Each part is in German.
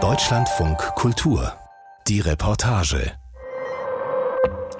Deutschlandfunk Kultur. Die Reportage.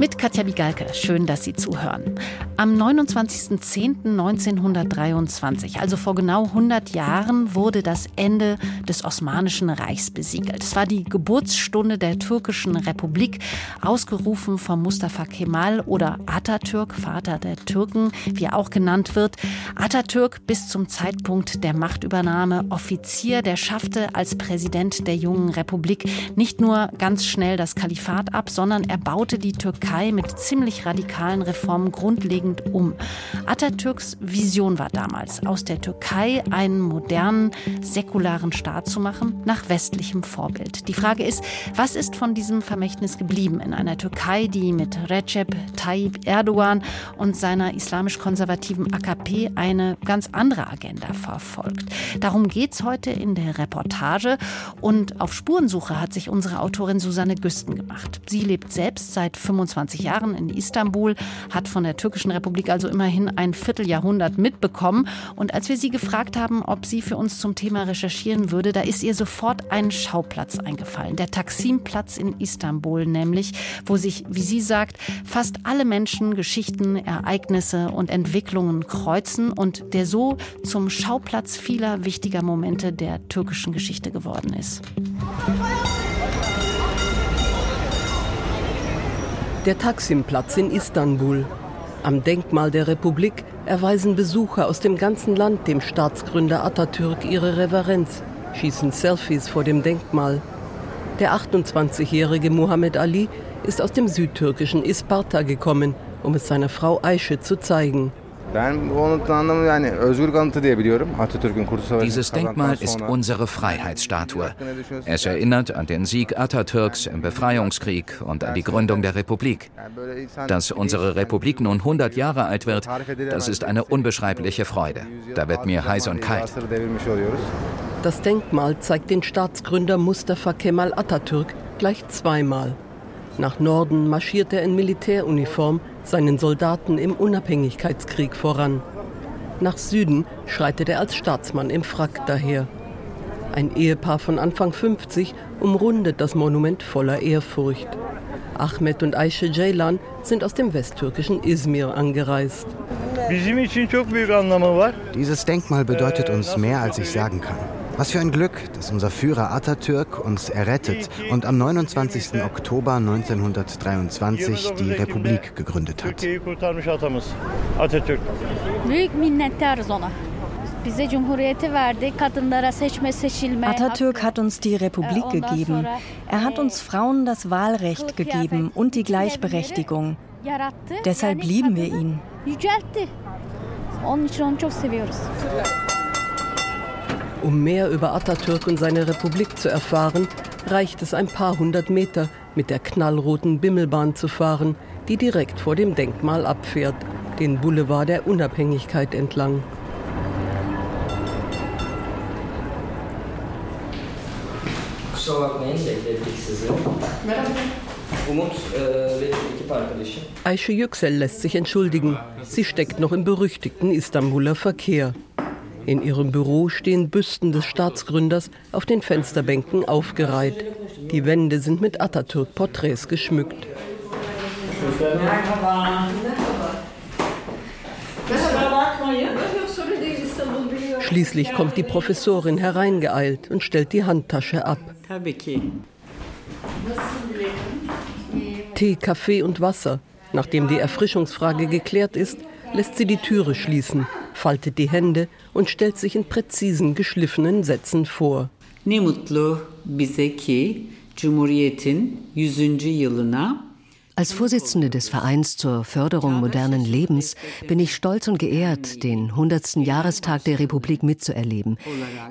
Mit Katja Bigalke, schön, dass Sie zuhören. Am 29.10.1923, also vor genau 100 Jahren, wurde das Ende des Osmanischen Reichs besiegelt. Es war die Geburtsstunde der türkischen Republik, ausgerufen von Mustafa Kemal oder Atatürk, Vater der Türken, wie er auch genannt wird. Atatürk bis zum Zeitpunkt der Machtübernahme Offizier, der schaffte als Präsident der jungen Republik nicht nur ganz schnell das Kalifat ab, sondern er baute die Türkei Türkei mit ziemlich radikalen Reformen grundlegend um. Atatürks Vision war damals, aus der Türkei einen modernen, säkularen Staat zu machen, nach westlichem Vorbild. Die Frage ist, was ist von diesem Vermächtnis geblieben in einer Türkei, die mit Recep Tayyip Erdogan und seiner islamisch-konservativen AKP eine ganz andere Agenda verfolgt? Darum geht es heute in der Reportage und auf Spurensuche hat sich unsere Autorin Susanne Güsten gemacht. Sie lebt selbst seit 25 25 Jahren in Istanbul, hat von der türkischen Republik also immerhin ein Vierteljahrhundert mitbekommen. Und als wir sie gefragt haben, ob sie für uns zum Thema recherchieren würde, da ist ihr sofort ein Schauplatz eingefallen. Der Taksimplatz in Istanbul nämlich, wo sich, wie sie sagt, fast alle Menschen, Geschichten, Ereignisse und Entwicklungen kreuzen und der so zum Schauplatz vieler wichtiger Momente der türkischen Geschichte geworden ist. Der Taksimplatz in Istanbul. Am Denkmal der Republik erweisen Besucher aus dem ganzen Land dem Staatsgründer Atatürk ihre Reverenz, schießen Selfies vor dem Denkmal. Der 28-jährige Muhammad Ali ist aus dem südtürkischen Isparta gekommen, um es seiner Frau Aische zu zeigen. Dieses Denkmal ist unsere Freiheitsstatue. Es erinnert an den Sieg Atatürks im Befreiungskrieg und an die Gründung der Republik. Dass unsere Republik nun 100 Jahre alt wird, das ist eine unbeschreibliche Freude. Da wird mir heiß und kalt. Das Denkmal zeigt den Staatsgründer Mustafa Kemal Atatürk gleich zweimal. Nach Norden marschiert er in Militäruniform seinen Soldaten im Unabhängigkeitskrieg voran. Nach Süden schreitet er als Staatsmann im Frack daher. Ein Ehepaar von Anfang 50 umrundet das Monument voller Ehrfurcht. Ahmed und Ayşe Ceylan sind aus dem westtürkischen Izmir angereist. Dieses Denkmal bedeutet uns mehr, als ich sagen kann. Was für ein Glück, dass unser Führer Atatürk uns errettet und am 29. Oktober 1923 die Republik gegründet hat. Atatürk hat uns die Republik gegeben. Er hat uns Frauen das Wahlrecht gegeben und die Gleichberechtigung. Deshalb lieben wir ihn. Um mehr über Atatürk und seine Republik zu erfahren, reicht es ein paar hundert Meter mit der knallroten Bimmelbahn zu fahren, die direkt vor dem Denkmal abfährt, den Boulevard der Unabhängigkeit entlang. Ayşe Yüksel lässt sich entschuldigen. Sie steckt noch im berüchtigten Istanbuler Verkehr. In ihrem Büro stehen Büsten des Staatsgründers auf den Fensterbänken aufgereiht. Die Wände sind mit Atatürk-Porträts geschmückt. Schließlich kommt die Professorin hereingeeilt und stellt die Handtasche ab. Tee, Kaffee und Wasser. Nachdem die Erfrischungsfrage geklärt ist, lässt sie die Türe schließen faltet die Hände und stellt sich in präzisen, geschliffenen Sätzen vor. Ne mutlu bize ki Cumhuriyet'in 100. yılına als Vorsitzende des Vereins zur Förderung modernen Lebens bin ich stolz und geehrt, den 100. Jahrestag der Republik mitzuerleben.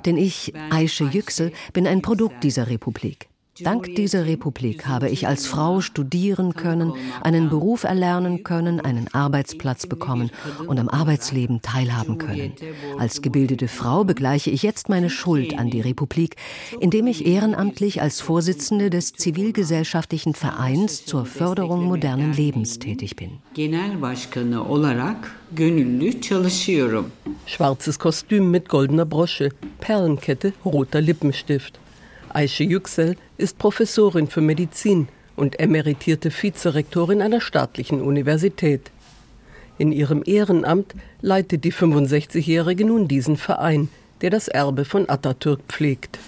Denn ich, Aische Yüksel, bin ein Produkt dieser Republik. Dank dieser Republik habe ich als Frau studieren können, einen Beruf erlernen können, einen Arbeitsplatz bekommen und am Arbeitsleben teilhaben können. Als gebildete Frau begleiche ich jetzt meine Schuld an die Republik, indem ich ehrenamtlich als Vorsitzende des zivilgesellschaftlichen Vereins zur Förderung modernen Lebens tätig bin. Schwarzes Kostüm mit goldener Brosche, Perlenkette, roter Lippenstift. Aische Yüksel ist Professorin für Medizin und emeritierte Vizerektorin einer staatlichen Universität. In ihrem Ehrenamt leitet die 65-Jährige nun diesen Verein, der das Erbe von Atatürk pflegt.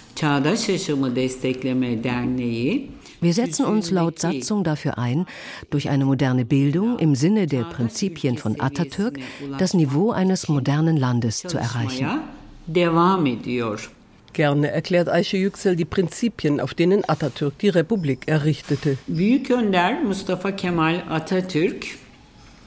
Wir setzen uns laut Satzung dafür ein, durch eine moderne Bildung im Sinne der Prinzipien von Atatürk das Niveau eines modernen Landes zu erreichen. Gerne erklärt Ayşe Yüksel die Prinzipien, auf denen Atatürk die Republik errichtete. Büyük Önder Mustafa Kemal Atatürk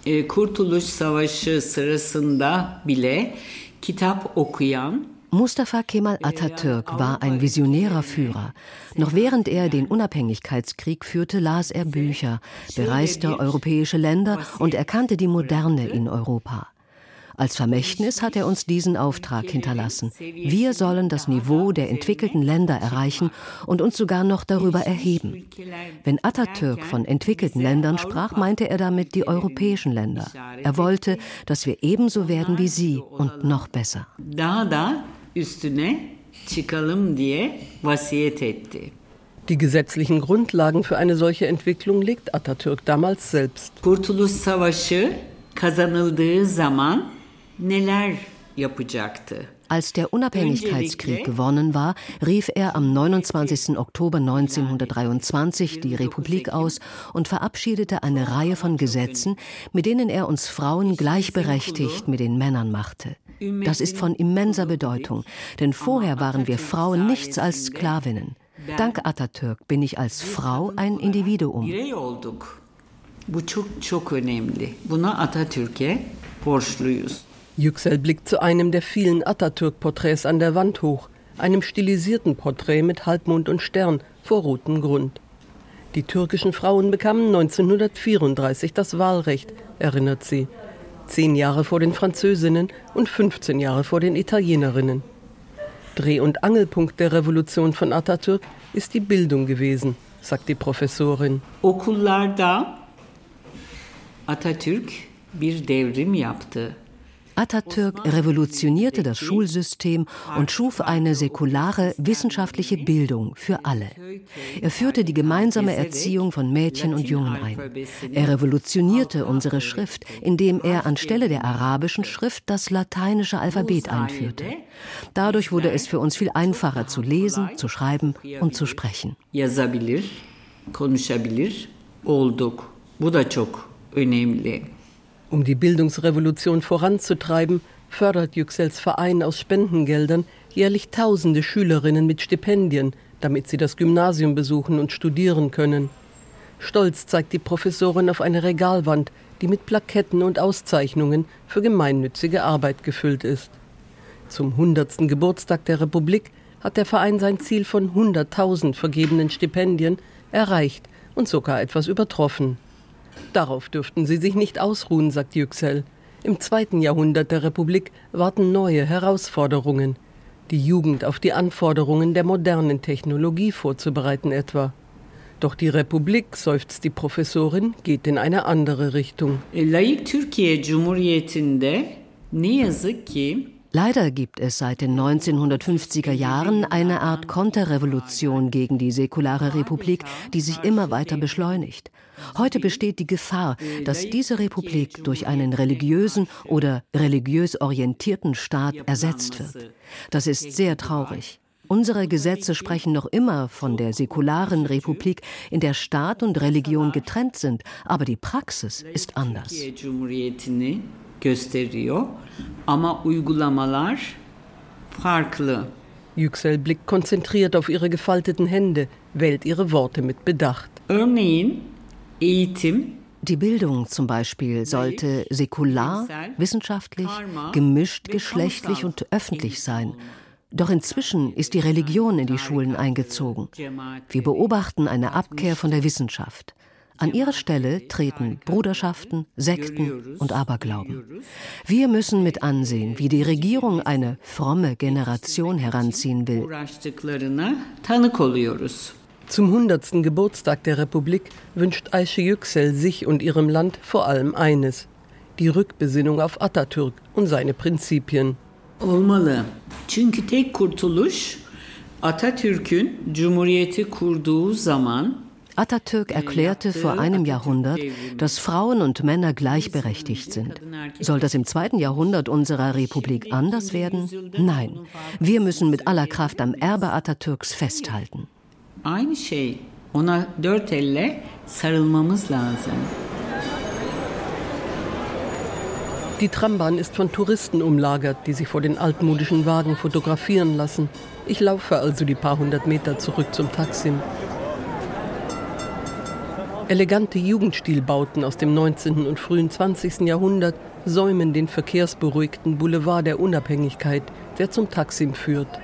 e, Kurtuluş Savaşı sırasında bile kitap okuyan Mustafa Kemal Atatürk war ein visionärer Führer. Noch während er den Unabhängigkeitskrieg führte, las er Bücher, bereiste europäische Länder und erkannte die Moderne in Europa. Als Vermächtnis hat er uns diesen Auftrag hinterlassen. Wir sollen das Niveau der entwickelten Länder erreichen und uns sogar noch darüber erheben. Wenn Atatürk von entwickelten Ländern sprach, meinte er damit die europäischen Länder. Er wollte, dass wir ebenso werden wie sie und noch besser. Die gesetzlichen Grundlagen für eine solche Entwicklung legt Atatürk damals selbst. Kurtuluş Savaşı kazanıldığı zaman neler yapacaktı? Als der Unabhängigkeitskrieg gewonnen war, rief er am 29. Oktober 1923 die Republik aus und verabschiedete eine Reihe von Gesetzen, mit denen er uns Frauen gleichberechtigt mit den Männern machte. Das ist von immenser Bedeutung, denn vorher waren wir Frauen nichts als Sklavinnen. Dank Atatürk bin ich als Frau ein Individuum. Bu çok çok önemli. Buna Atatürk'e borçluyuz. Yüksel blickt zu einem der vielen Atatürk-Porträts an der Wand hoch, einem stilisierten Porträt mit Halbmond und Stern vor rotem Grund. Die türkischen Frauen bekamen 1934 das Wahlrecht, erinnert sie. Zehn Jahre vor den Französinnen und 15 Jahre vor den Italienerinnen. Dreh- und Angelpunkt der Revolution von Atatürk ist die Bildung gewesen, sagt die Professorin. Okullarda Atatürk bir devrim yaptı. Atatürk revolutionierte das Schulsystem und schuf eine säkulare wissenschaftliche Bildung für alle. Er führte die gemeinsame Erziehung von Mädchen und Jungen ein. Er revolutionierte unsere Schrift, indem er anstelle der arabischen Schrift das lateinische Alphabet einführte. Dadurch wurde es für uns viel einfacher zu lesen, zu schreiben und zu sprechen. Konuşabilir olduk. Bu da çok önemli. Um die Bildungsrevolution voranzutreiben, fördert Yüksels Verein aus Spendengeldern jährlich tausende Schülerinnen mit Stipendien, damit sie das Gymnasium besuchen und studieren können. Stolz zeigt die Professorin auf eine Regalwand, die mit Plaketten und Auszeichnungen für gemeinnützige Arbeit gefüllt ist. Zum 100. Geburtstag der Republik hat der Verein sein Ziel von 100.000 vergebenen Stipendien erreicht und sogar etwas übertroffen. Darauf dürften sie sich nicht ausruhen, sagt Yüksel. Im zweiten Jahrhundert der Republik warten neue Herausforderungen. Die Jugend auf die Anforderungen der modernen Technologie vorzubereiten etwa. Doch die Republik, seufzt die Professorin, geht in eine andere Richtung. Ki Leider gibt es seit den 1950er Jahren eine Art Konterrevolution gegen die säkulare Republik, die sich immer weiter beschleunigt. Heute besteht die Gefahr, dass diese Republik durch einen religiösen oder religiös orientierten Staat ersetzt wird. Das ist sehr traurig. Unsere Gesetze sprechen noch immer von der säkularen Republik, in der Staat und Religion getrennt sind, aber die Praxis ist anders. Gösteriyor ama uygulamalar farklı. Yüksel blickt konzentriert auf ihre gefalteten Hände, wählt ihre Worte mit Bedacht. Örneğin eğitim Die Bildung zum Beispiel sollte säkular, wissenschaftlich, gemischt, geschlechtlich und öffentlich sein. Doch inzwischen ist die Religion in die Schulen eingezogen. Wir beobachten eine Abkehr von der Wissenschaft. An ihre Stelle treten Bruderschaften, Sekten und Aberglauben. Wir müssen mit ansehen, wie die Regierung eine fromme Generation heranziehen will. Zum 100. Geburtstag der Republik wünscht Aische Yüksel sich und ihrem Land vor allem eines: die Rückbesinnung auf Atatürk und seine Prinzipien. Olmalı. Çünkü tek kurtuluş Atatürk'ün Cumhuriyeti kurduğu zaman Atatürk erklärte vor einem Jahrhundert, dass Frauen und Männer gleichberechtigt sind. Soll das im zweiten Jahrhundert unserer Republik anders werden? Nein. Wir müssen mit aller Kraft am Erbe Atatürks festhalten. Aynı şey. Ona dört elle sarılmamız lazım. Die Trambahn ist von Touristen umlagert, die sich vor den altmodischen Wagen fotografieren lassen. Ich laufe also die paar hundert Meter zurück zum Taksim. Elegante Jugendstilbauten aus dem 19. und frühen 20. Jahrhundert säumen den verkehrsberuhigten Boulevard der Unabhängigkeit, der zum Taksim führt.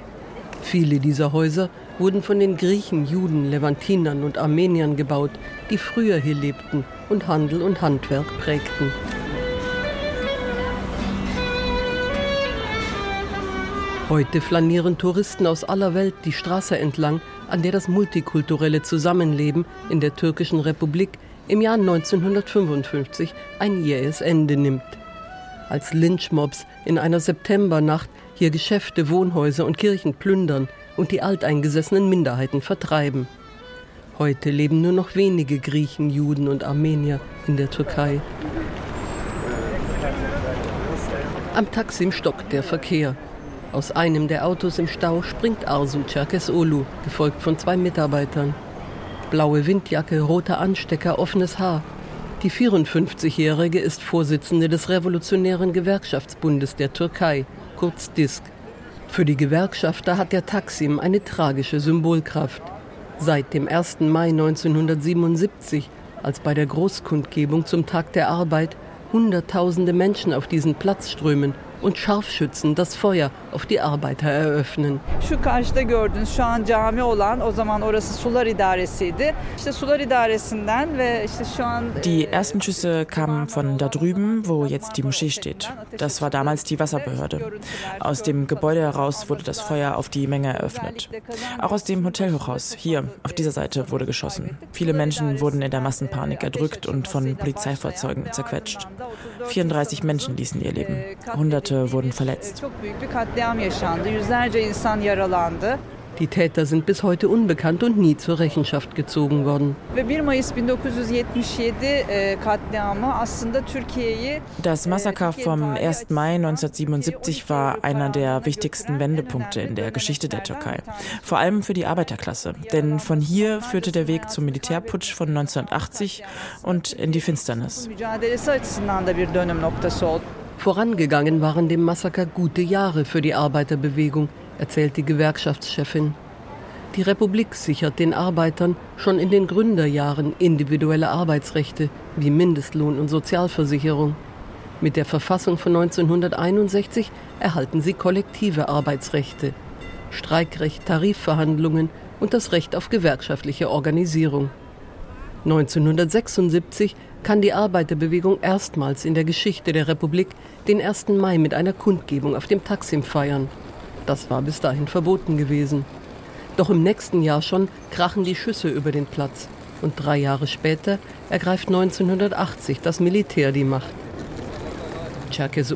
Viele dieser Häuser wurden von den Griechen, Juden, Levantinern und Armeniern gebaut, die früher hier lebten und Handel und Handwerk prägten. Heute flanieren Touristen aus aller Welt die Straße entlang, an der das multikulturelle Zusammenleben in der türkischen Republik im Jahr 1955 ein jähes Ende nimmt. Als Lynchmobs in einer Septembernacht hier Geschäfte, Wohnhäuser und Kirchen plündern und die alteingesessenen Minderheiten vertreiben. Heute leben nur noch wenige Griechen, Juden und Armenier in der Türkei. Am Taksim stockt der Verkehr. Aus einem der Autos im Stau springt Arzu Olu, gefolgt von zwei Mitarbeitern. Blaue Windjacke, roter Anstecker, offenes Haar. Die 54-Jährige ist Vorsitzende des Revolutionären Gewerkschaftsbundes der Türkei, kurz DISK. Für die Gewerkschafter hat der Taksim eine tragische Symbolkraft. Seit dem 1. Mai 1977, als bei der Großkundgebung zum Tag der Arbeit Hunderttausende Menschen auf diesen Platz strömen und Scharfschützen das Feuer auf die Arbeiter eröffnen. Şu karşıda gördüğünüz şu an cami olan o zaman orası Sular İdaresi'ydi. İşte Sular İdaresi'nden ve işte şu an Die ersten Schüsse kamen von da drüben, wo jetzt die Moschee steht. Das war damals die Wasserbehörde. Aus dem Gebäude heraus wurde das Feuer auf die Menge eröffnet. Auch aus dem Hotelhochhaus hier auf dieser Seite wurde geschossen. Viele Menschen wurden in der Massenpanik erdrückt und von Polizeifahrzeugen zerquetscht. 34 Menschen ließen ihr Leben. Hunderte Hunderte wurden verletzt. Die Täter sind bis heute unbekannt und nie zur Rechenschaft gezogen worden. Das Massaker vom 1. Mai 1977 war einer der wichtigsten Wendepunkte in der Geschichte der Türkei. Vor allem für die Arbeiterklasse. Denn von hier führte der Weg zum Militärputsch von 1980 und in die Finsternis. Vorangegangen waren dem Massaker gute Jahre für die Arbeiterbewegung, erzählt die Gewerkschaftschefin. Die Republik sichert den Arbeitern schon in den Gründerjahren individuelle Arbeitsrechte wie Mindestlohn und Sozialversicherung. Mit der Verfassung von 1961 erhalten sie kollektive Arbeitsrechte, Streikrecht, Tarifverhandlungen und das Recht auf gewerkschaftliche Organisierung. 1976 kann die Arbeiterbewegung erstmals in der Geschichte der Republik den 1. Mai mit einer Kundgebung auf dem Taksim feiern. Das war bis dahin verboten gewesen. Doch im nächsten Jahr schon krachen die Schüsse über den Platz. Und drei Jahre später ergreift 1980 das Militär die Macht.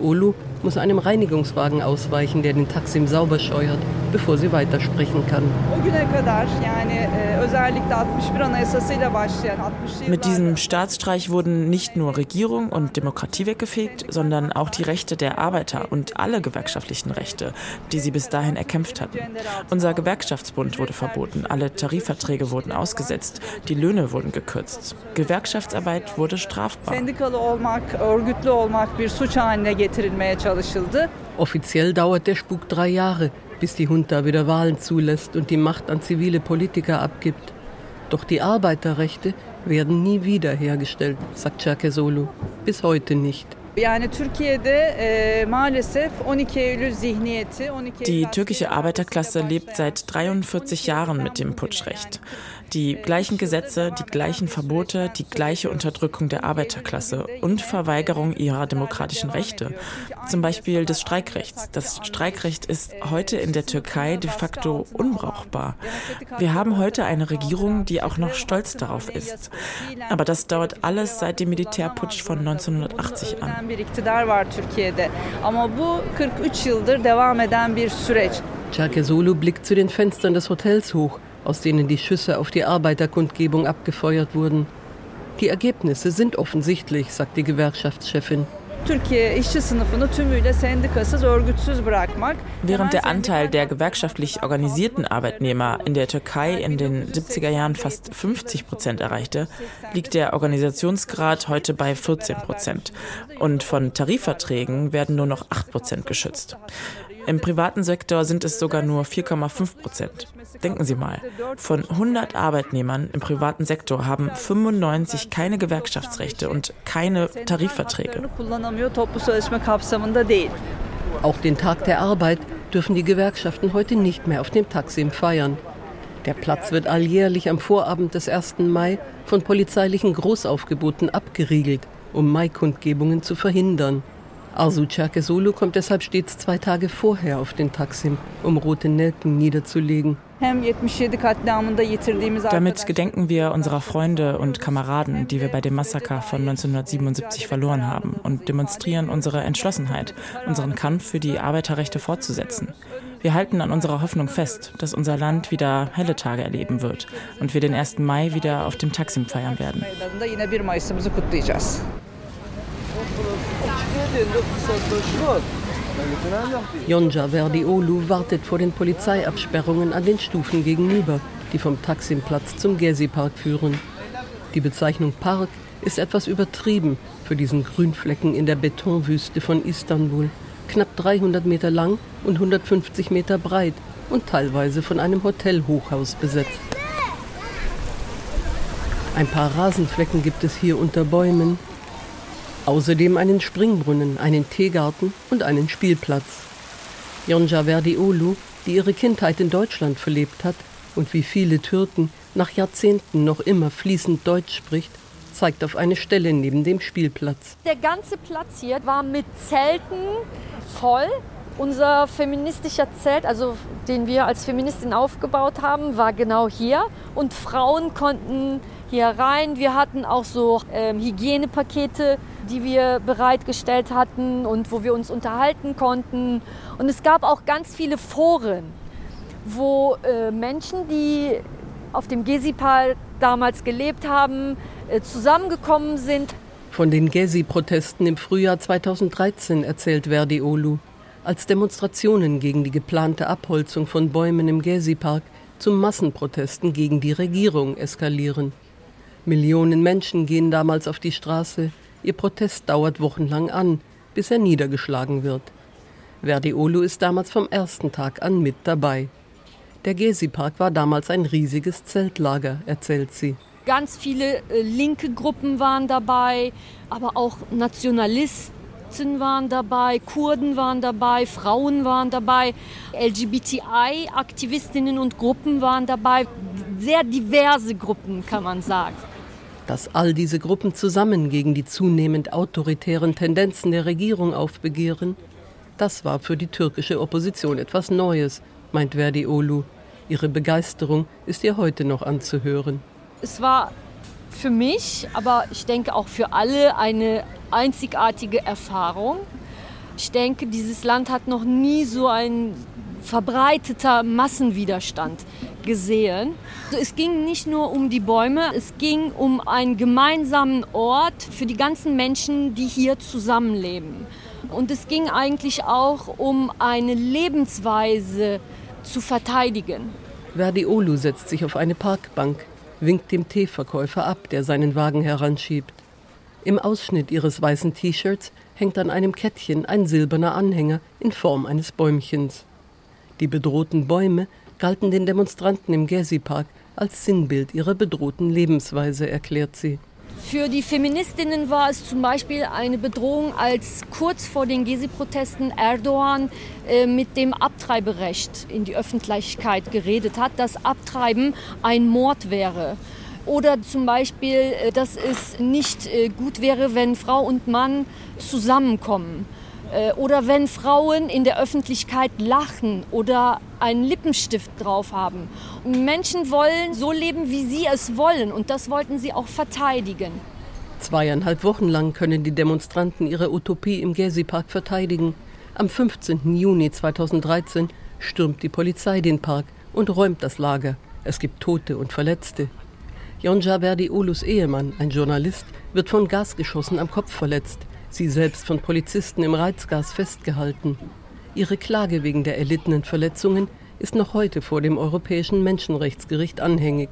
Olu muss einem Reinigungswagen ausweichen, der den Taksim sauber scheuert, bevor sie weitersprechen kann. Mit diesem Staatsstreich wurden nicht nur Regierung und Demokratie weggefegt, sondern auch die Rechte der Arbeiter und alle gewerkschaftlichen Rechte, die sie bis dahin erkämpft hatten. Unser Gewerkschaftsbund wurde verboten, alle Tarifverträge wurden ausgesetzt, die Löhne wurden gekürzt. Gewerkschaftsarbeit wurde strafbar. Offiziell dauert der Spuk drei Jahre, bis die Junta wieder Wahlen zulässt und die Macht an zivile Politiker abgibt. Doch die Arbeiterrechte werden nie wieder hergestellt, sagt Cercesolu. Bis heute nicht. Die türkische Arbeiterklasse lebt seit 43 Jahren mit dem Putschrecht. Die gleichen Gesetze, die gleichen Verbote, die gleiche Unterdrückung der Arbeiterklasse und Verweigerung ihrer demokratischen Rechte. Zum Beispiel des Streikrechts. Das Streikrecht ist heute in der Türkei de facto unbrauchbar. Wir haben heute eine Regierung, die auch noch stolz darauf ist. Aber das dauert alles seit dem Militärputsch von 1980 an. Cerkesolu blickt zu den Fenstern des Hotels hoch aus denen die Schüsse auf die Arbeiterkundgebung abgefeuert wurden. Die Ergebnisse sind offensichtlich, sagt die Gewerkschaftschefin. Während der Anteil der gewerkschaftlich organisierten Arbeitnehmer in der Türkei in den 70er Jahren fast 50 Prozent erreichte, liegt der Organisationsgrad heute bei 14 Prozent. Und von Tarifverträgen werden nur noch 8 Prozent geschützt. Im privaten Sektor sind es sogar nur 4,5 Prozent. Denken Sie mal, von 100 Arbeitnehmern im privaten Sektor haben 95 keine Gewerkschaftsrechte und keine Tarifverträge. Auch den Tag der Arbeit dürfen die Gewerkschaften heute nicht mehr auf dem Taksim feiern. Der Platz wird alljährlich am Vorabend des 1. Mai von polizeilichen Großaufgeboten abgeriegelt, um Maikundgebungen zu verhindern. Arzu Cerkesolu kommt deshalb stets zwei Tage vorher auf den Taksim, um rote Nelken niederzulegen. Damit gedenken wir unserer Freunde und Kameraden, die wir bei dem Massaker von 1977 verloren haben und demonstrieren unsere Entschlossenheit, unseren Kampf für die Arbeiterrechte fortzusetzen. Wir halten an unserer Hoffnung fest, dass unser Land wieder helle Tage erleben wird und wir den 1. Mai wieder auf dem Taksim feiern werden. Yonja Verdiolu wartet vor den Polizeiabsperrungen an den Stufen gegenüber, die vom Taksimplatz zum Gezi-Park führen. Die Bezeichnung Park ist etwas übertrieben für diesen Grünflecken in der Betonwüste von Istanbul, knapp 300 Meter lang und 150 Meter breit und teilweise von einem Hotelhochhaus besetzt. Ein paar Rasenflecken gibt es hier unter Bäumen, Außerdem einen Springbrunnen, einen Teegarten und einen Spielplatz. Yonca Verdiolu, die ihre Kindheit in Deutschland verlebt hat und wie viele Türken nach Jahrzehnten noch immer fließend Deutsch spricht, zeigt auf eine Stelle neben dem Spielplatz. Der ganze Platz hier war mit Zelten voll. Unser feministischer Zelt, also den wir als Feministin aufgebaut haben, war genau hier. Und Frauen konnten hier rein. Wir hatten auch so ähm, Hygienepakete die wir bereitgestellt hatten und wo wir uns unterhalten konnten. Und es gab auch ganz viele Foren, wo äh, Menschen, die auf dem Gesipal damals gelebt haben, äh, zusammengekommen sind. Von den Gezi-Protesten im Frühjahr 2013 erzählt Verdi Olu, als Demonstrationen gegen die geplante Abholzung von Bäumen im Gezi-Park zu Massenprotesten gegen die Regierung eskalieren. Millionen Menschen gehen damals auf die Straße, Ihr Protest dauert wochenlang an, bis er niedergeschlagen wird. Verdi Olu ist damals vom ersten Tag an mit dabei. Der Gezi-Park war damals ein riesiges Zeltlager, erzählt sie. Ganz viele äh, linke Gruppen waren dabei, aber auch Nationalisten waren dabei, Kurden waren dabei, Frauen waren dabei, LGBTI-Aktivistinnen und Gruppen waren dabei. Sehr diverse Gruppen, kann man sagen dass all diese Gruppen zusammen gegen die zunehmend autoritären Tendenzen der Regierung aufbegehren, das war für die türkische Opposition etwas Neues, meint Verdi Olu. Ihre Begeisterung ist ihr heute noch anzuhören. Es war für mich, aber ich denke auch für alle eine einzigartige Erfahrung. Ich denke, dieses Land hat noch nie so ein verbreiteter Massenwiderstand gesehen. Es ging nicht nur um die Bäume, es ging um einen gemeinsamen Ort für die ganzen Menschen, die hier zusammenleben. Und es ging eigentlich auch um eine Lebensweise zu verteidigen. Verdi Olu setzt sich auf eine Parkbank, winkt dem Teeverkäufer ab, der seinen Wagen heranschiebt. Im Ausschnitt ihres weißen T-Shirts hängt an einem Kettchen ein silberner Anhänger in Form eines Bäumchens. Die bedrohten Bäume galten den Demonstranten im Gezi-Park als Sinnbild ihrer bedrohten Lebensweise, erklärt sie. Für die Feministinnen war es zum Beispiel eine Bedrohung, als kurz vor den Gezi-Protesten Erdogan äh, mit dem Abtreiberecht in die Öffentlichkeit geredet hat, dass Abtreiben ein Mord wäre. Oder zum Beispiel, äh, dass es nicht äh, gut wäre, wenn Frau und Mann zusammenkommen. Äh, oder wenn Frauen in der Öffentlichkeit lachen oder einen Lippenstift drauf haben. Menschen wollen so leben, wie sie es wollen. Und das wollten sie auch verteidigen. Zweieinhalb Wochen lang können die Demonstranten ihre Utopie im Gezi-Park verteidigen. Am 15. Juni 2013 stürmt die Polizei den Park und räumt das Lager. Es gibt Tote und Verletzte. Yonja Verdi Olus Ehemann, ein Journalist, wird von Gasgeschossen am Kopf verletzt, sie selbst von Polizisten im Reizgas festgehalten. Ihre Klage wegen der erlittenen Verletzungen ist noch heute vor dem Europäischen Menschenrechtsgericht anhängig.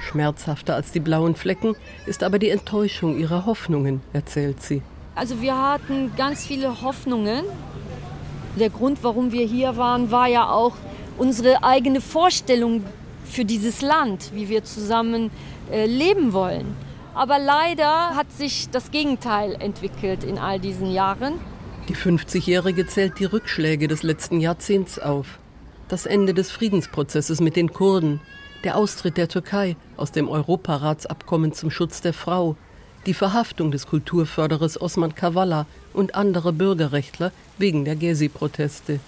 Schmerzhafter als die blauen Flecken ist aber die Enttäuschung ihrer Hoffnungen, erzählt sie. Also wir hatten ganz viele Hoffnungen. Der Grund, warum wir hier waren, war ja auch unsere eigene Vorstellung für dieses Land, wie wir zusammen äh, leben wollen. Aber leider hat sich das Gegenteil entwickelt in all diesen Jahren. Die 50-Jährige zählt die Rückschläge des letzten Jahrzehnts auf. Das Ende des Friedensprozesses mit den Kurden, der Austritt der Türkei aus dem Europaratsabkommen zum Schutz der Frau, die Verhaftung des Kulturförderers Osman Kavala und anderer Bürgerrechtler wegen der Gezi-Proteste.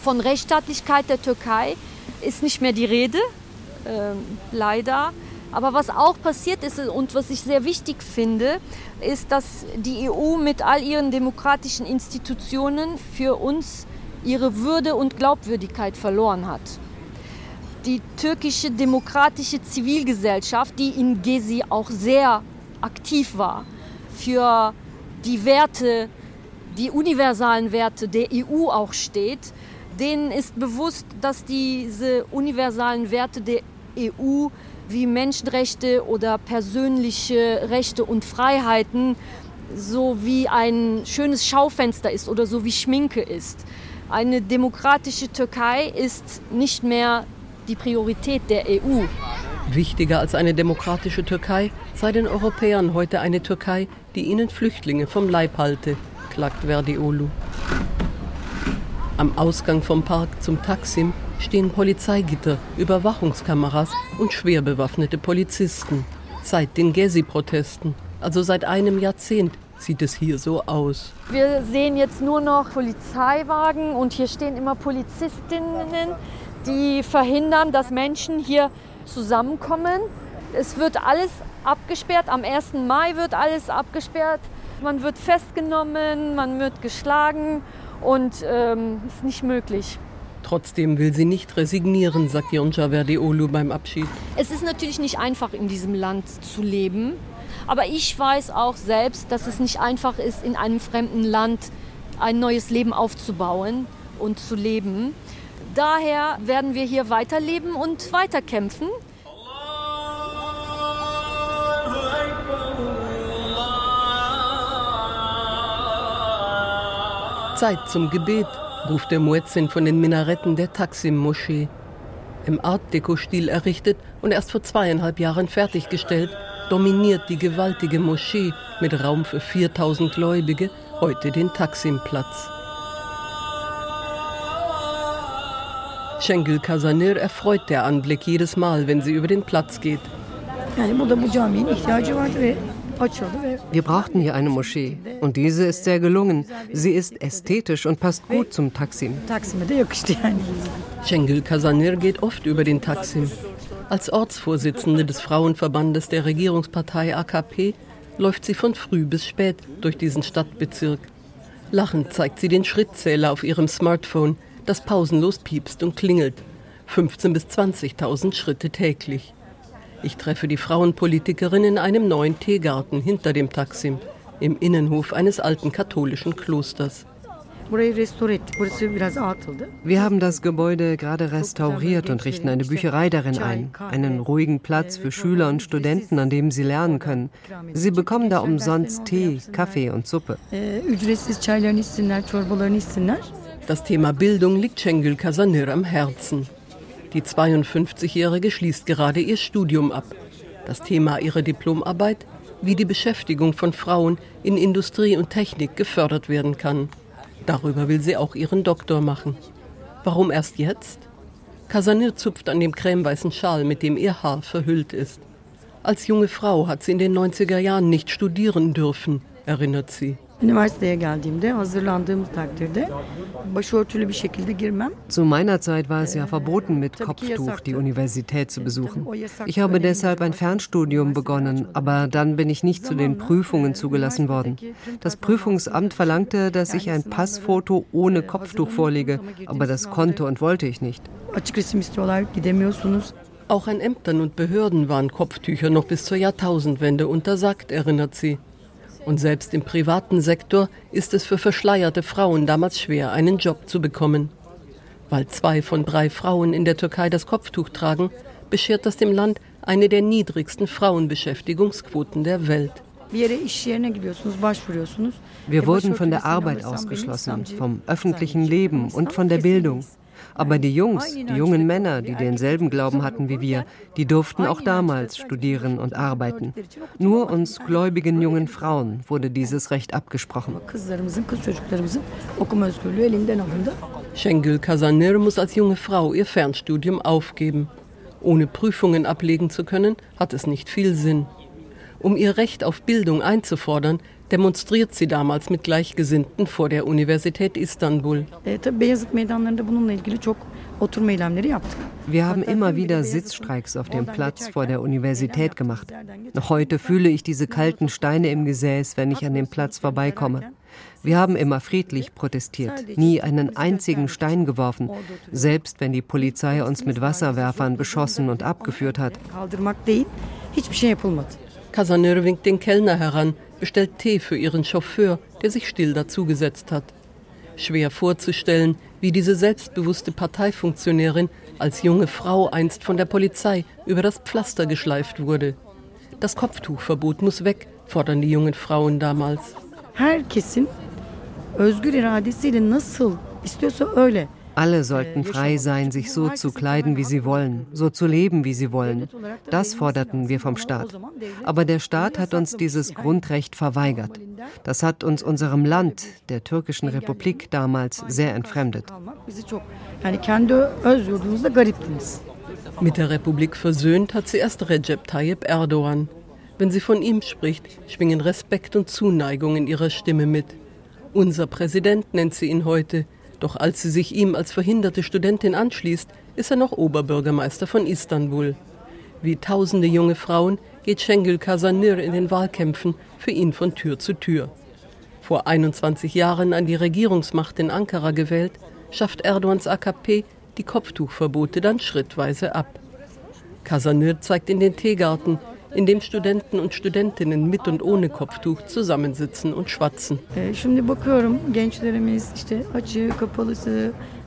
Von Rechtsstaatlichkeit der Türkei ist nicht mehr die Rede äh, leider. Aber was auch passiert ist und was ich sehr wichtig finde, ist, dass die EU mit all ihren demokratischen Institutionen für uns ihre Würde und Glaubwürdigkeit verloren hat. Die türkische demokratische Zivilgesellschaft, die in Gezi auch sehr aktiv war, für die Werte, die universalen Werte der EU auch steht, denen ist bewusst, dass diese universalen Werte der EU wie Menschenrechte oder persönliche Rechte und Freiheiten so wie ein schönes Schaufenster ist oder so wie Schminke ist. Eine demokratische Türkei ist nicht mehr die Priorität der EU. Wichtiger als eine demokratische Türkei sei den Europäern heute eine Türkei, die ihnen Flüchtlinge vom Leib halte, klagt Verdiolu. Am Ausgang vom Park zum Taksim stehen Polizeigitter, Überwachungskameras und schwer bewaffnete Polizisten. Seit den Gezi-Protesten, also seit einem Jahrzehnt, sieht es hier so aus. Wir sehen jetzt nur noch Polizeiwagen und hier stehen immer Polizistinnen, die verhindern, dass Menschen hier zusammenkommen. Es wird alles abgesperrt. Am 1. Mai wird alles abgesperrt. Man wird festgenommen, man wird geschlagen und ähm, ist nicht möglich. Trotzdem will sie nicht resignieren, sagt Yonca Verdiolu beim Abschied. Es ist natürlich nicht einfach, in diesem Land zu leben. Aber ich weiß auch selbst, dass es nicht einfach ist, in einem fremden Land ein neues Leben aufzubauen und zu leben. Daher werden wir hier weiterleben und weiterkämpfen. Zeit zum Gebet ruft der Muezzin von den Minaretten der Taksim-Moschee. Im Art-Deco-Stil errichtet und erst vor zweieinhalb Jahren fertiggestellt, dominiert die gewaltige Moschee mit Raum für 4000 Gläubige heute den Taksim-Platz. Şengül Kazanir erfreut der Anblick jedes Mal, wenn sie über den Platz geht. Wir brauchten hier eine Moschee und diese ist sehr gelungen. Sie ist ästhetisch und passt gut zum Taksim. Şengül Kazanir geht oft über den Taksim. Als Ortsvorsitzende des Frauenverbandes der Regierungspartei AKP läuft sie von früh bis spät durch diesen Stadtbezirk. Lachend zeigt sie den Schrittzähler auf ihrem Smartphone, das pausenlos piepst und klingelt. 15.000 bis 20.000 Schritte täglich. Ich treffe die Frauenpolitikerin in einem neuen Teegarten hinter dem Taksim, im Innenhof eines alten katholischen Klosters. Wir haben das Gebäude gerade restauriert und richten eine Bücherei darin ein. Einen ruhigen Platz für Schüler und Studenten, an dem sie lernen können. Sie bekommen da umsonst Tee, Kaffee und Suppe. Das Thema Bildung liegt Cengül Kasanir am Herzen. Die 52-Jährige schließt gerade ihr Studium ab. Das Thema ihrer Diplomarbeit wie die Beschäftigung von Frauen in Industrie und Technik gefördert werden kann. Darüber will sie auch ihren Doktor machen. Warum erst jetzt? Casanir zupft an dem cremeweißen Schal, mit dem ihr Haar verhüllt ist. Als junge Frau hat sie in den 90er Jahren nicht studieren dürfen, erinnert sie. Üniversiteye geldiğimde hazırlandığım takdirde başörtülü bir şekilde girmem. Zu meiner Zeit war es ja verboten, mit Kopftuch die Universität zu besuchen. Ich habe deshalb ein Fernstudium begonnen, aber dann bin ich nicht zu den Prüfungen zugelassen worden. Das Prüfungsamt verlangte, dass ich ein Passfoto ohne Kopftuch vorlege, aber das konnte und wollte ich nicht. Auch an Ämtern und Behörden waren Kopftücher noch bis zur Jahrtausendwende untersagt, erinnert sie. Und selbst im privaten Sektor ist es für verschleierte Frauen damals schwer, einen Job zu bekommen. Weil zwei von drei Frauen in der Türkei das Kopftuch tragen, beschert das dem Land eine der niedrigsten Frauenbeschäftigungsquoten der Welt. Wir wurden von der Arbeit ausgeschlossen, vom öffentlichen Leben und von der Bildung. Aber die Jungs, die jungen Männer, die denselben Glauben hatten wie wir, die durften auch damals studieren und arbeiten. Nur uns gläubigen jungen Frauen wurde dieses Recht abgesprochen. Şengül Kazanir muss als junge Frau ihr Fernstudium aufgeben. Ohne Prüfungen ablegen zu können, hat es nicht viel Sinn. Um ihr Recht auf Bildung einzufordern, demonstriert sie damals mit Gleichgesinnten vor der Universität Istanbul. Wir haben immer wieder Sitzstreiks auf dem Platz vor der Universität gemacht. Noch heute fühle ich diese kalten Steine im Gesäß, wenn ich an dem Platz vorbeikomme. Wir haben immer friedlich protestiert, nie einen einzigen Stein geworfen, selbst wenn die Polizei uns mit Wasserwerfern beschossen und abgeführt hat. Casaneur winkt den Kellner heran, bestellt Tee für ihren Chauffeur, der sich still dazugesetzt hat. Schwer vorzustellen, wie diese selbstbewusste Parteifunktionärin als junge Frau einst von der Polizei über das Pflaster geschleift wurde. Das Kopftuchverbot muss weg, fordern die jungen Frauen damals. Herkesin özgür iradesiyle nasıl istiyorsa öyle alle sollten frei sein, sich so zu kleiden, wie sie wollen, so zu leben, wie sie wollen. Das forderten wir vom Staat. Aber der Staat hat uns dieses Grundrecht verweigert. Das hat uns unserem Land, der türkischen Republik damals, sehr entfremdet. Mit der Republik versöhnt hat sie erst Recep Tayyip Erdogan. Wenn sie von ihm spricht, schwingen Respekt und Zuneigung in ihrer Stimme mit. Unser Präsident nennt sie ihn heute. Doch als sie sich ihm als verhinderte Studentin anschließt, ist er noch Oberbürgermeister von Istanbul. Wie tausende junge Frauen geht Şengül Kazanir in den Wahlkämpfen für ihn von Tür zu Tür. Vor 21 Jahren an die Regierungsmacht in Ankara gewählt, schafft Erdogans AKP die Kopftuchverbote dann schrittweise ab. Kazanir zeigt in den Teegarten, in dem Studenten und Studentinnen mit und ohne Kopftuch zusammensitzen und schwatzen.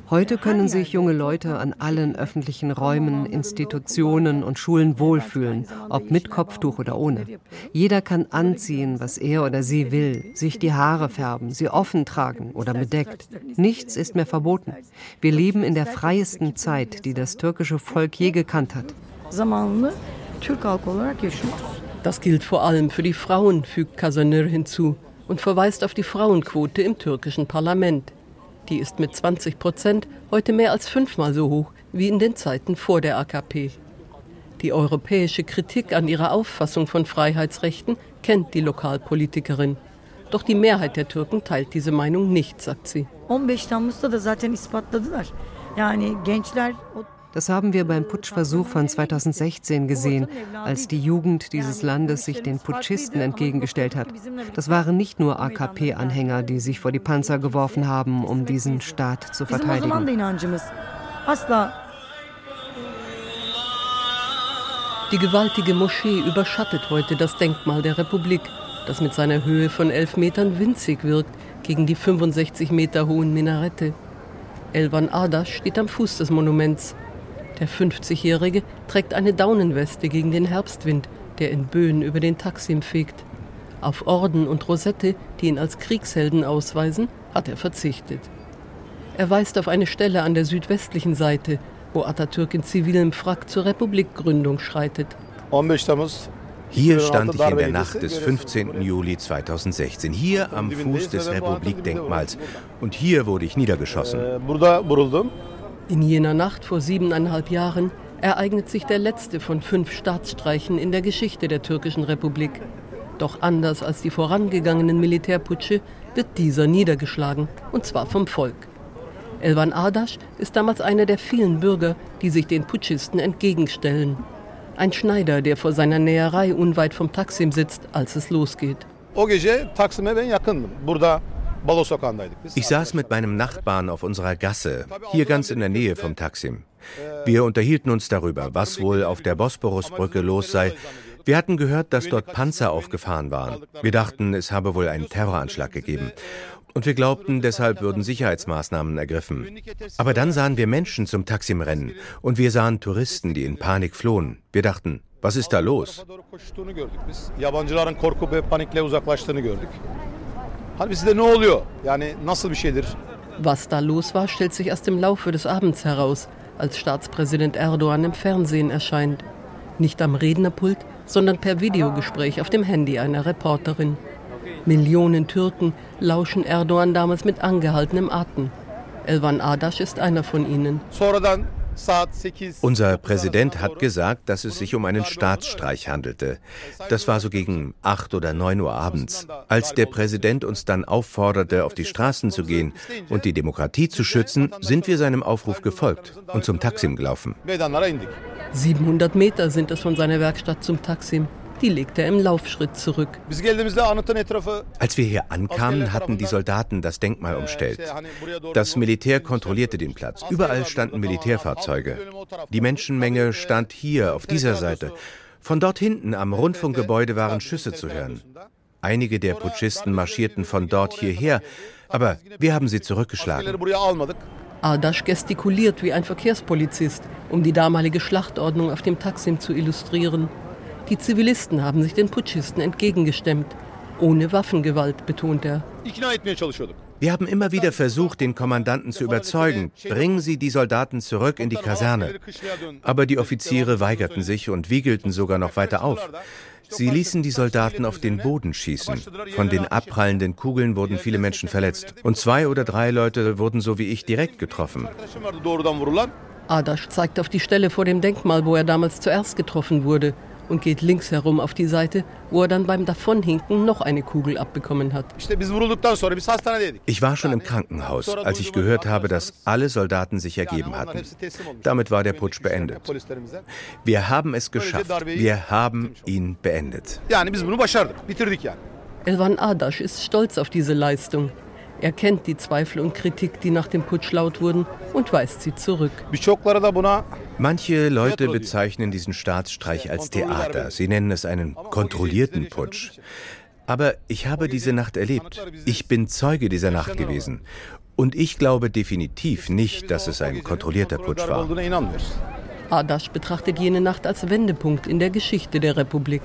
Heute können sich junge Leute an allen öffentlichen Räumen, Institutionen und Schulen wohlfühlen, ob mit Kopftuch oder ohne. Jeder kann anziehen, was er oder sie will, sich die Haare färben, sie offen tragen oder bedeckt. Nichts ist mehr verboten. Wir leben in der freiesten Zeit, die das türkische Volk je gekannt hat. Türk halkı olarak yaşıyoruz. Das gilt vor allem für die Frauen, fügt Kazanir hinzu und verweist auf die Frauenquote im türkischen Parlament. Die ist mit 20 Prozent heute mehr als fünfmal so hoch wie in den Zeiten vor der AKP. Die europäische Kritik an ihrer Auffassung von Freiheitsrechten kennt die Lokalpolitikerin. Doch die Mehrheit der Türken teilt diese Meinung nicht, sagt sie. 15 Temmuz'da da zaten ispatladılar. Yani gençler das haben wir beim Putschversuch von 2016 gesehen, als die Jugend dieses Landes sich den Putschisten entgegengestellt hat. Das waren nicht nur AKP-Anhänger, die sich vor die Panzer geworfen haben, um diesen Staat zu verteidigen. Die gewaltige Moschee überschattet heute das Denkmal der Republik, das mit seiner Höhe von elf Metern winzig wirkt gegen die 65 Meter hohen Minarette. Elvan Ardas steht am Fuß des Monuments. Der 50-Jährige trägt eine Daunenweste gegen den Herbstwind, der in Böen über den Taksim fegt. Auf Orden und Rosette, die ihn als Kriegshelden ausweisen, hat er verzichtet. Er weist auf eine Stelle an der südwestlichen Seite, wo Atatürk in zivilem Frack zur Republikgründung schreitet. 15 Temmuz Hier stand ich in der Nacht des 15. Juli 2016, hier am Fuß des Republikdenkmals. Und hier wurde ich niedergeschossen. In jener Nacht vor siebeneinhalb Jahren ereignet sich der letzte von fünf Staatsstreichen in der Geschichte der türkischen Republik. Doch anders als die vorangegangenen Militärputsche wird dieser niedergeschlagen, und zwar vom Volk. Elvan Ardasch ist damals einer der vielen Bürger, die sich den Putschisten entgegenstellen. Ein Schneider, der vor seiner Näherei unweit vom Taksim sitzt, als es losgeht. Ich saß mit meinem Nachbarn auf unserer Gasse, hier ganz in der Nähe vom Taksim. Wir unterhielten uns darüber, was wohl auf der Bosporusbrücke los sei. Wir hatten gehört, dass dort Panzer aufgefahren waren. Wir dachten, es habe wohl einen Terroranschlag gegeben. Und wir glaubten, deshalb würden Sicherheitsmaßnahmen ergriffen. Aber dann sahen wir Menschen zum Taksim rennen und wir sahen Touristen, die in Panik flohen. Wir dachten, was ist da los? Was da los war, stellt sich erst im Laufe des Abends heraus, als Staatspräsident Erdogan im Fernsehen erscheint. Nicht am Rednerpult, sondern per Videogespräch auf dem Handy einer Reporterin. Millionen Türken lauschen Erdogan damals mit angehaltenem Atem. Elvan Adasch ist einer von ihnen. Unser Präsident hat gesagt, dass es sich um einen Staatsstreich handelte. Das war so gegen 8 oder 9 Uhr abends. Als der Präsident uns dann aufforderte, auf die Straßen zu gehen und die Demokratie zu schützen, sind wir seinem Aufruf gefolgt und zum Taksim gelaufen. 700 Meter sind es von seiner Werkstatt zum Taksim. Die legte er im Laufschritt zurück. Als wir hier ankamen, hatten die Soldaten das Denkmal umstellt. Das Militär kontrollierte den Platz. Überall standen Militärfahrzeuge. Die Menschenmenge stand hier auf dieser Seite. Von dort hinten am Rundfunkgebäude waren Schüsse zu hören. Einige der Putschisten marschierten von dort hierher, aber wir haben sie zurückgeschlagen. Ardasch gestikuliert wie ein Verkehrspolizist, um die damalige Schlachtordnung auf dem Taksim zu illustrieren. Die Zivilisten haben sich den Putschisten entgegengestemmt. Ohne Waffengewalt, betont er. Wir haben immer wieder versucht, den Kommandanten zu überzeugen, bringen Sie die Soldaten zurück in die Kaserne. Aber die Offiziere weigerten sich und wiegelten sogar noch weiter auf. Sie ließen die Soldaten auf den Boden schießen. Von den abprallenden Kugeln wurden viele Menschen verletzt. Und zwei oder drei Leute wurden so wie ich direkt getroffen. Adasch zeigt auf die Stelle vor dem Denkmal, wo er damals zuerst getroffen wurde und geht links herum auf die Seite, wo er dann beim Davonhinken noch eine Kugel abbekommen hat. Ich war schon im Krankenhaus, als ich gehört habe, dass alle Soldaten sich ergeben hatten. Damit war der Putsch beendet. Wir haben es geschafft. Wir haben ihn beendet. Elvan Adasch ist stolz auf diese Leistung. Er kennt die Zweifel und Kritik, die nach dem Putsch laut wurden, und weist sie zurück. Manche Leute bezeichnen diesen Staatsstreich als Theater. Sie nennen es einen kontrollierten Putsch. Aber ich habe diese Nacht erlebt. Ich bin Zeuge dieser Nacht gewesen. Und ich glaube definitiv nicht, dass es ein kontrollierter Putsch war. Adasch betrachtet jene Nacht als Wendepunkt in der Geschichte der Republik.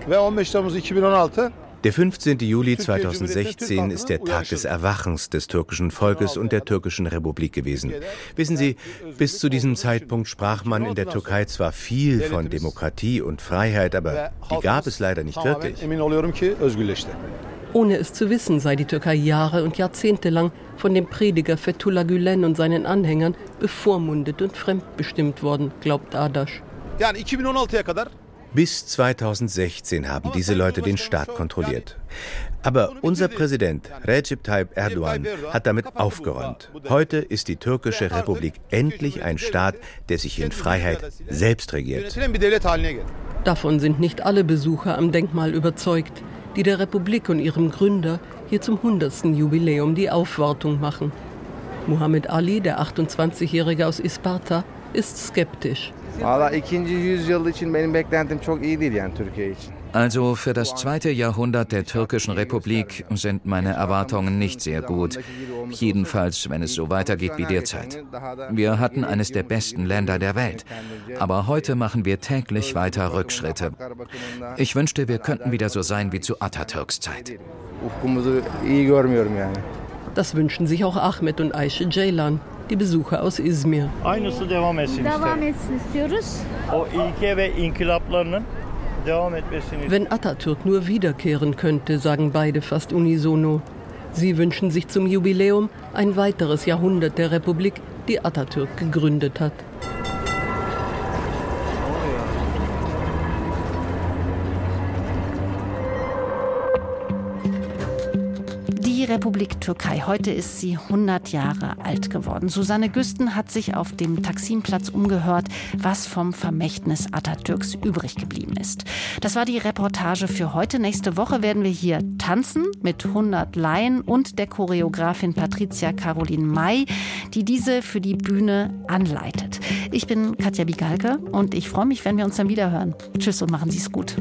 Der 15. Juli 2016 ist der Tag des Erwachens des türkischen Volkes und der türkischen Republik gewesen. Wissen Sie, bis zu diesem Zeitpunkt sprach man in der Türkei zwar viel von Demokratie und Freiheit, aber die gab es leider nicht wirklich. Ohne es zu wissen, sei die Türkei Jahre und Jahrzehnte lang von dem Prediger Fethullah Gülen und seinen Anhängern bevormundet und fremdbestimmt worden, glaubt Adasch. Bis 2016 haben diese Leute den Staat kontrolliert. Aber unser Präsident Recep Tayyip Erdogan hat damit aufgeräumt. Heute ist die türkische Republik endlich ein Staat, der sich in Freiheit selbst regiert. Davon sind nicht alle Besucher am Denkmal überzeugt, die der Republik und ihrem Gründer hier zum 100. Jubiläum die Aufwartung machen. Muhammad Ali, der 28-Jährige aus Isparta, ist skeptisch. Also für das zweite Jahrhundert der türkischen Republik sind meine Erwartungen nicht sehr gut. Jedenfalls, wenn es so weitergeht wie derzeit. Wir hatten eines der besten Länder der Welt. Aber heute machen wir täglich weiter Rückschritte. Ich wünschte, wir könnten wieder so sein wie zu Atatürks Zeit. Das wünschen sich auch Ahmed und Aisha Ceylan die Besucher aus Izmir. Aynısı devam etsin Devam etsin istiyoruz. O ilke ve inkılaplarının Wenn Atatürk nur wiederkehren könnte, sagen beide fast unisono. Sie wünschen sich zum Jubiläum ein weiteres Jahrhundert der Republik, die Atatürk gegründet hat. Republik Türkei. Heute ist sie 100 Jahre alt geworden. Susanne Güsten hat sich auf dem Taksimplatz umgehört, was vom Vermächtnis Atatürks übrig geblieben ist. Das war die Reportage für heute. Nächste Woche werden wir hier tanzen mit 100 Laien und der Choreografin Patricia Caroline May, die diese für die Bühne anleitet. Ich bin Katja Bigalke und ich freue mich, wenn wir uns dann wieder hören. Tschüss und machen Sie es gut.